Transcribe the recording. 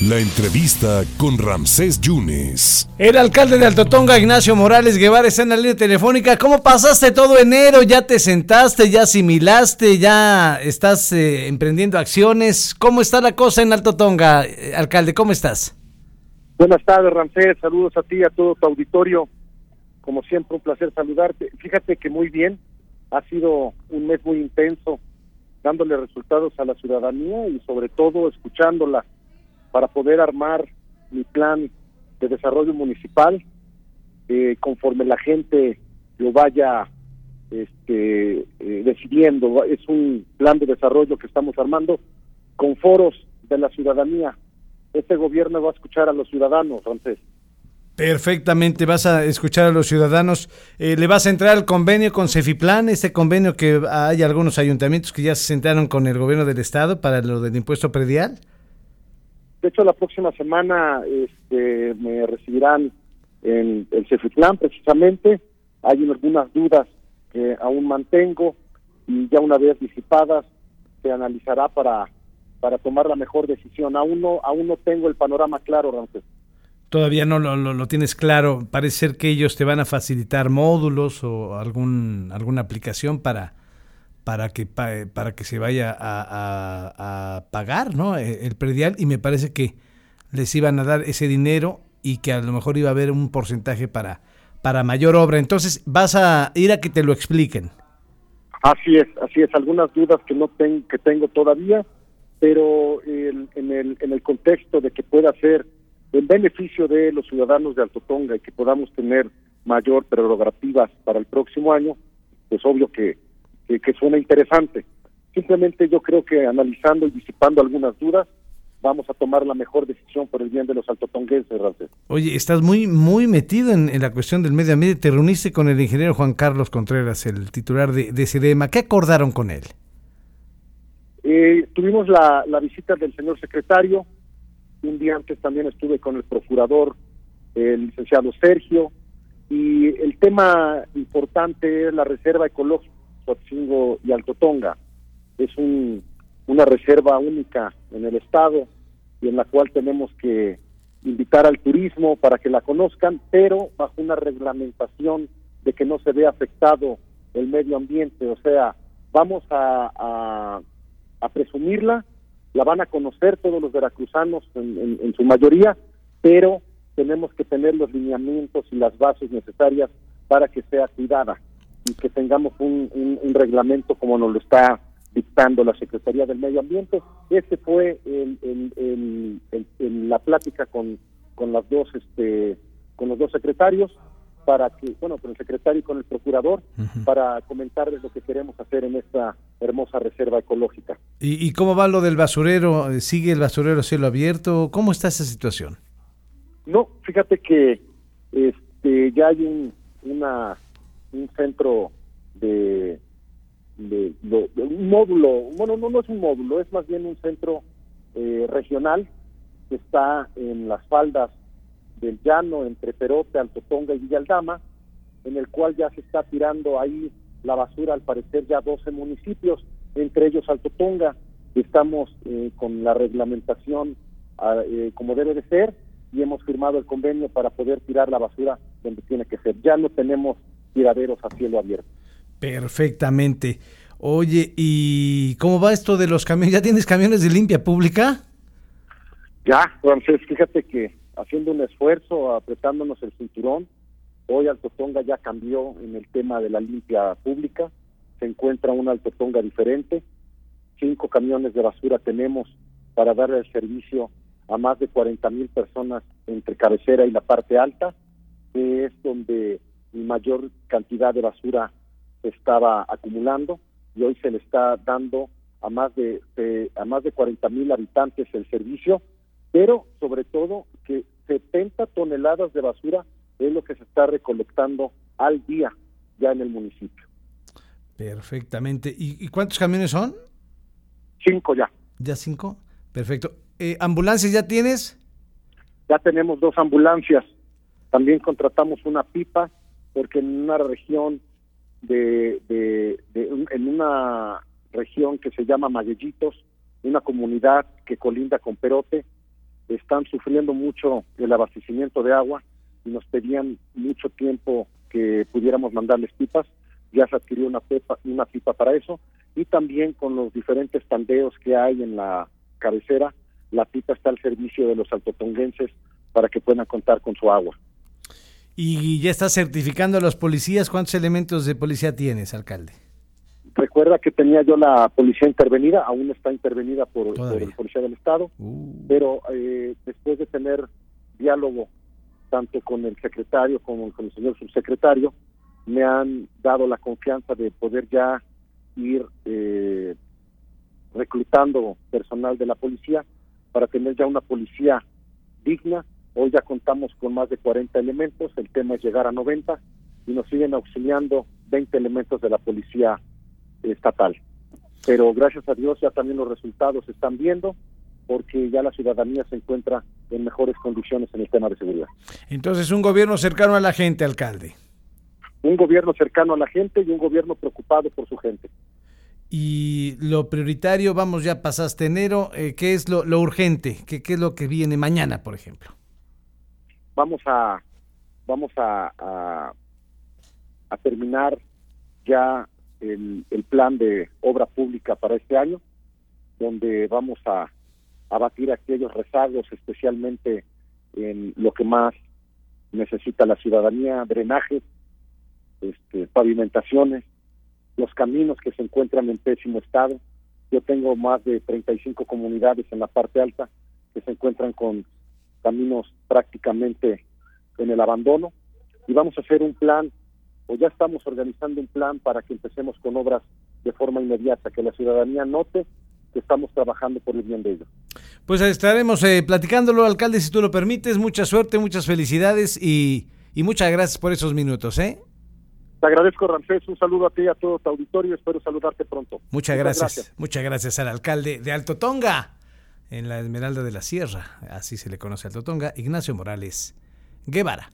La entrevista con Ramsés Yunes. El alcalde de Altotonga, Ignacio Morales Guevara, está en la línea telefónica. ¿Cómo pasaste todo enero? ¿Ya te sentaste? ¿Ya asimilaste? ¿Ya estás eh, emprendiendo acciones? ¿Cómo está la cosa en Altotonga, eh, alcalde? ¿Cómo estás? Buenas tardes, Ramsés. Saludos a ti y a todo tu auditorio. Como siempre, un placer saludarte. Fíjate que muy bien. Ha sido un mes muy intenso, dándole resultados a la ciudadanía y sobre todo escuchándola para poder armar mi plan de desarrollo municipal eh, conforme la gente lo vaya este, eh, decidiendo. Es un plan de desarrollo que estamos armando con foros de la ciudadanía. Este gobierno va a escuchar a los ciudadanos, francés. Perfectamente, vas a escuchar a los ciudadanos. Eh, ¿Le vas a entrar al convenio con Cefiplan, este convenio que hay algunos ayuntamientos que ya se sentaron con el gobierno del estado para lo del impuesto predial? De hecho, la próxima semana este, me recibirán en el Cefiplan precisamente. Hay algunas dudas que aún mantengo y ya una vez disipadas se analizará para, para tomar la mejor decisión. Aún no, aún no tengo el panorama claro, Ramsés. Todavía no lo, lo, tienes claro. Parece ser que ellos te van a facilitar módulos o algún, alguna aplicación para, para que para que se vaya a, pagar ¿no? E, el predial y me parece que les iban a dar ese dinero y que a lo mejor iba a haber un porcentaje para para mayor obra. Entonces vas a ir a que te lo expliquen. Así es así es. Algunas dudas que no tengo que tengo todavía pero en el en el contexto de que pueda ser el beneficio de los ciudadanos de Alto Tonga y que podamos tener mayor prerrogativas para el próximo año pues obvio que que, suena interesante. Simplemente yo creo que analizando y disipando algunas dudas, vamos a tomar la mejor decisión por el bien de los altotonguenses, Oye, estás muy muy metido en, la cuestión del medio ambiente. Te reuniste con el ingeniero Juan Carlos Contreras, el titular de, de CEDEMA. ¿Qué acordaron con él? Eh, tuvimos la, la visita del señor secretario. Un día antes también estuve con el procurador, el licenciado Sergio. Y el tema importante es la reserva ecológica Y Alto Tonga. Es un, una reserva única en el estado y en la cual tenemos que invitar al turismo para que la conozcan, pero bajo una reglamentación de que no se vea afectado el medio ambiente. O sea, vamos a, a, presumirla, la van a conocer todos los veracruzanos en su mayoría, pero tenemos que tener los lineamientos y las bases necesarias para que sea cuidada y que tengamos un, un, reglamento como nos lo está dictando la Secretaría del Medio Ambiente. Este fue el, la plática con, con las dos este con los dos secretarios para que bueno con el secretario y con el procurador para comentarles lo que queremos hacer en esta hermosa reserva ecológica. ¿Y, ¿Y, cómo va lo del basurero? ¿Sigue el basurero cielo abierto? ¿Cómo está esa situación? No, fíjate que este ya hay un, una un centro de, un módulo, bueno, no, no es un módulo, es más bien un centro eh, regional que está en las faldas del llano entre Perote, Altotonga y Villaldama, en el cual ya se está tirando ahí la basura, al parecer ya 12 municipios, entre ellos Altotonga. Estamos eh, con la reglamentación ah, eh, como debe de ser y hemos firmado el convenio para poder tirar la basura donde tiene que ser. Ya no tenemos tiraderos a cielo abierto. Perfectamente. Oye, ¿y cómo va esto de los camiones? ¿Ya tienes camiones de limpia pública? Ya, Francés, fíjate que haciendo un esfuerzo, apretándonos el cinturón, hoy Altotonga ya cambió en el tema de la limpia pública, se encuentra una Altotonga diferente, cinco camiones de basura tenemos para darle el servicio a más de 40 mil personas entre cabecera y la parte alta, que es donde mayor cantidad de basura se estaba acumulando y hoy se le está dando a más de, a más de 40 mil habitantes el servicio, pero sobre todo que 70 toneladas de basura es lo que se está recolectando al día ya en el municipio. Perfectamente. ¿Y, cuántos camiones son? Cinco ya. ¿Ya cinco? Perfecto. Eh, ¿Ambulancias ya tienes? Ya tenemos dos ambulancias. También contratamos una pipa porque en una región de, en una región que se llama Maguellitos, una comunidad que colinda con Perote, están sufriendo mucho el abastecimiento de agua y nos pedían mucho tiempo que pudiéramos mandarles pipas. Ya se adquirió una pipa, una pipa para eso y también con los diferentes tandeos que hay en la cabecera, la pipa está al servicio de los altotonguenses para que puedan contar con su agua. Y ya está certificando a los policías. ¿Cuántos elementos de policía tienes, alcalde? Recuerda que tenía yo la policía intervenida, aún está intervenida por, el policía del Estado, uh. pero eh, después de tener diálogo tanto con el secretario como con el señor subsecretario, me han dado la confianza de poder ya ir eh, reclutando personal de la policía para tener ya una policía digna Hoy ya contamos con más de 40 elementos, el tema es llegar a 90 y nos siguen auxiliando 20 elementos de la policía estatal. Pero gracias a Dios ya también los resultados se están viendo porque ya la ciudadanía se encuentra en mejores condiciones en el tema de seguridad. Entonces, un gobierno cercano a la gente, alcalde. Un gobierno cercano a la gente y un gobierno preocupado por su gente. Y lo prioritario, vamos, ya pasaste enero, eh, ¿qué es lo, urgente? ¿Qué, ¿Qué es lo que viene mañana, por ejemplo? Vamos a vamos a, terminar ya el, el, plan de obra pública para este año, donde vamos a abatir aquellos rezagos, especialmente en lo que más necesita la ciudadanía, drenajes, este, pavimentaciones, los caminos que se encuentran en pésimo estado. Yo tengo más de 35 comunidades en la parte alta que se encuentran con caminos prácticamente en el abandono y vamos a hacer un plan o ya estamos organizando un plan para que empecemos con obras de forma inmediata, que la ciudadanía note que estamos trabajando por el bien de ellos. Pues estaremos eh, platicándolo, alcalde, si tú lo permites. Mucha suerte, muchas felicidades y, y muchas gracias por esos minutos. ¿eh? Te agradezco, Ramsés. Un saludo a ti y a todo tu auditorio. Espero saludarte pronto. Muchas, gracias. Muchas gracias al alcalde de Alto Tonga en la Esmeralda de la Sierra, así se le conoce a Alto Tonga, Ignacio Morales Guevara.